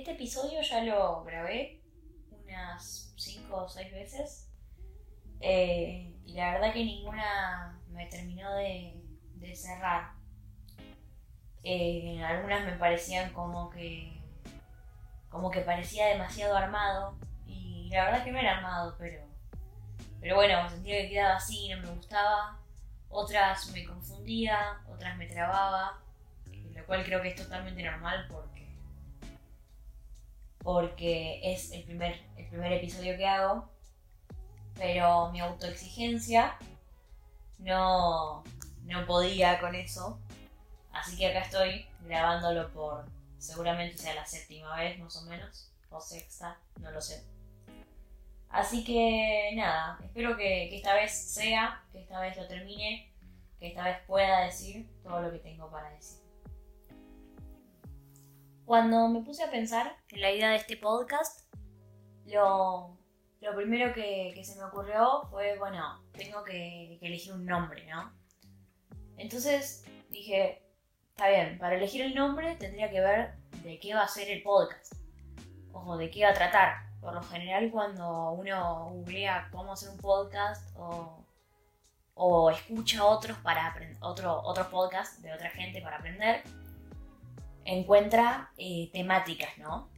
Este episodio ya lo grabé unas 5 o 6 veces. Eh, y la verdad que ninguna me terminó de, cerrar. Eh, algunas me parecían como que. como que parecía demasiado armado. Y la verdad que no era armado, pero. Pero bueno, sentía que quedaba así, no me gustaba. Otras me confundía, otras me trababa. Lo cual creo que es totalmente normal porque. Porque es el primer, el primer episodio que hago. Pero mi autoexigencia no, no podía con eso. Así que acá estoy grabándolo por seguramente sea la séptima vez más o menos. O sexta, no lo sé. Así que nada, espero que, que, esta vez sea, que esta vez lo termine, que esta vez pueda decir todo lo que tengo para decir. Cuando me puse a pensar en la idea de este podcast, lo, primero que, se me ocurrió fue, bueno, tengo que, que elegir un nombre, ¿no? Entonces dije, está bien, para elegir el nombre tendría que ver de qué va a ser el podcast, o de qué va a tratar por lo general cuando uno googlea cómo hacer un podcast o, o escucha otros para otro, otros podcasts de otra gente para aprender, encuentra eh, temáticas, ¿no?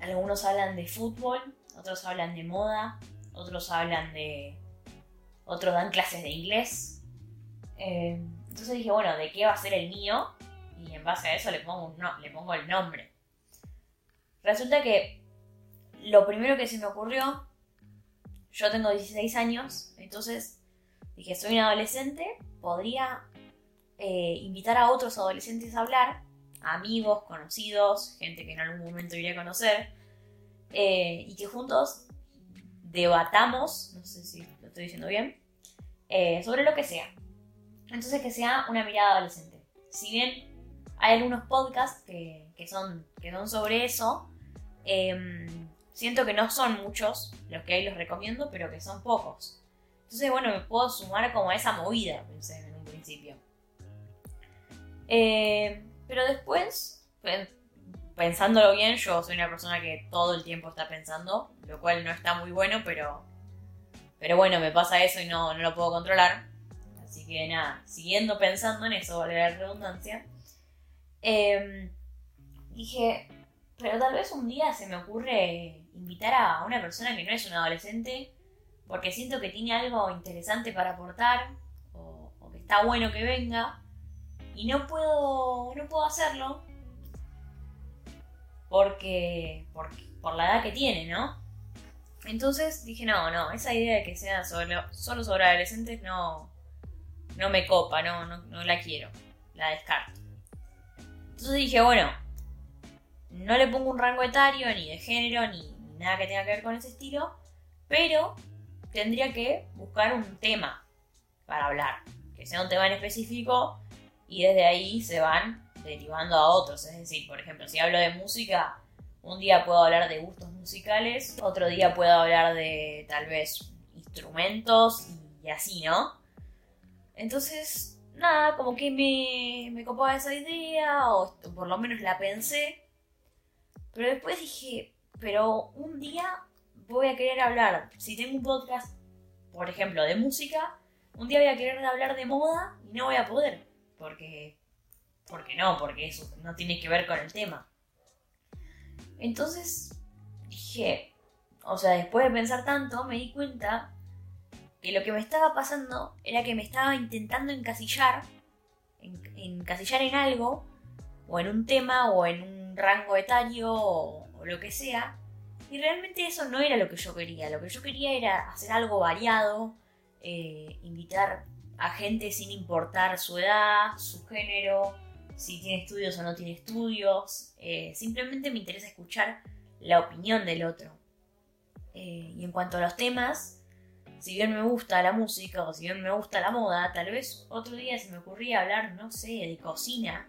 Algunos hablan de fútbol, otros hablan de moda, otros hablan de... otros dan clases de inglés. Eh, entonces dije, bueno, ¿de qué va a ser el mío? Y en base a eso le pongo, un le pongo el nombre. Resulta que lo primero que se me ocurrió, yo tengo 16 años, entonces dije, soy un adolescente, podría eh, invitar a otros adolescentes a hablar, amigos, conocidos, gente que en algún momento iría a conocer, eh, y que juntos debatamos, no sé si lo estoy diciendo bien, eh, sobre lo que sea. Entonces que sea una mirada adolescente. Si bien hay algunos podcasts que, que son, que son sobre eso, em, Siento que no son muchos los que ahí los recomiendo, pero que son pocos. Entonces, bueno, me puedo sumar como a esa movida, pensé en un principio. Eh, pero después, pensándolo bien, yo soy una persona que todo el tiempo está pensando, lo cual no está muy bueno, pero, pero bueno, me pasa eso y no, no lo puedo controlar. Así que nada, siguiendo pensando en eso, vale la redundancia, eh, dije, pero tal vez un día se me ocurre invitar a una persona que no es un adolescente porque siento que tiene algo interesante para aportar o, que está bueno que venga y no puedo no puedo hacerlo porque, por la edad que tiene, ¿no? Entonces dije, no, no, esa idea de que sea solo, solo sobre adolescentes no, no me copa, no, no la quiero, la descarto. Entonces dije, bueno, no le pongo un rango etario, ni de género, ni, nada que tenga que ver con ese estilo, pero tendría que buscar un tema para hablar, que sea un tema en específico y desde ahí se van derivando a otros. Es decir, por ejemplo, si hablo de música, un día puedo hablar de gustos musicales, otro día puedo hablar de tal vez instrumentos y así, ¿no? Entonces, nada, como que me, me copaba esa idea, o por lo menos la pensé, pero después dije, pero un día voy a querer hablar, si tengo un podcast, por ejemplo, de música, un día voy a querer hablar de moda y no voy a poder, porque, porque no, porque eso no tiene que ver con el tema. Entonces dije, o sea, después de pensar tanto, me di cuenta que lo que me estaba pasando era que me estaba intentando encasillar, encasillar en algo, o en un tema, o en un rango etario, o lo que sea. Y realmente eso no era lo que yo quería. Lo que yo quería era hacer algo variado, eh, invitar a gente sin importar su edad, su género, si tiene estudios o no tiene estudios. Eh, simplemente me interesa escuchar la opinión del otro. Eh, y en cuanto a los temas, si bien me gusta la música o si bien me gusta la moda, tal vez otro día se me ocurría hablar, no sé, de cocina.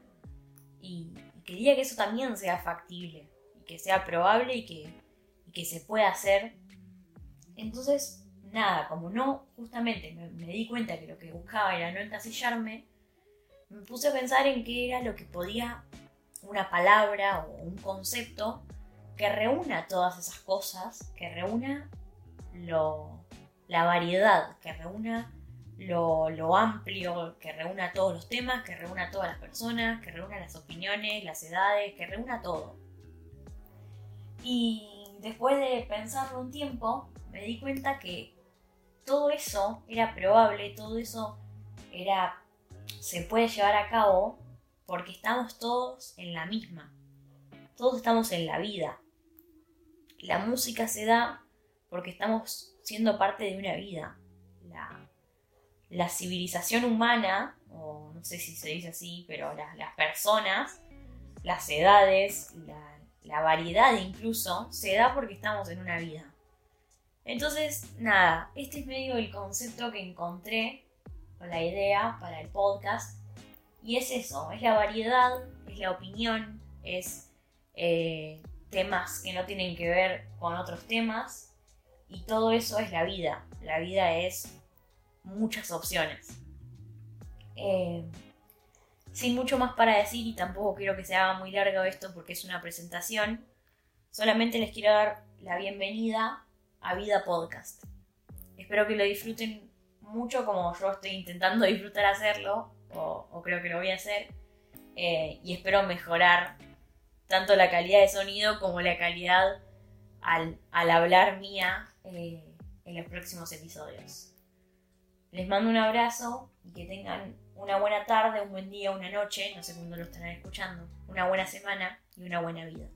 y quería que eso también sea factible que sea probable y que, que se pueda hacer. Entonces, nada, como no, justamente me, di cuenta que lo que buscaba era no encasillarme, me puse a pensar en qué era lo que podía una palabra o un concepto que reúna todas esas cosas, que reúna lo, la variedad, que reúna lo, lo, amplio, que reúna todos los temas, que reúna todas las personas, que reúna las opiniones, las edades, que reúna todo. Y después de pensarlo un tiempo, me di cuenta que todo eso era probable, todo eso era se puede llevar a cabo porque estamos todos en la misma. Todos estamos en la vida. La música se da porque estamos siendo parte de una vida. La, civilización humana, o no sé si se dice así, pero las personas, las edades, la, la variedad incluso, se da porque estamos en una vida. Entonces, nada, este es medio el concepto que encontré con la idea para el podcast. Y es eso, es la variedad, es la opinión, es eh, temas que no tienen que ver con otros temas. Y todo eso es la vida. La vida es muchas opciones. Eh, sin mucho más para decir y tampoco quiero que se haga muy largo esto porque es una presentación, solamente les quiero dar la bienvenida a Vida Podcast. Espero que lo disfruten mucho como yo estoy intentando disfrutar hacerlo, o, creo que lo voy a hacer, eh, y espero mejorar tanto la calidad de sonido como la calidad al, hablar mía eh, en los próximos episodios. Les mando un abrazo y que tengan una buena tarde, un buen día, una noche, no sé cuándo lo estarán escuchando, una buena semana y una buena vida.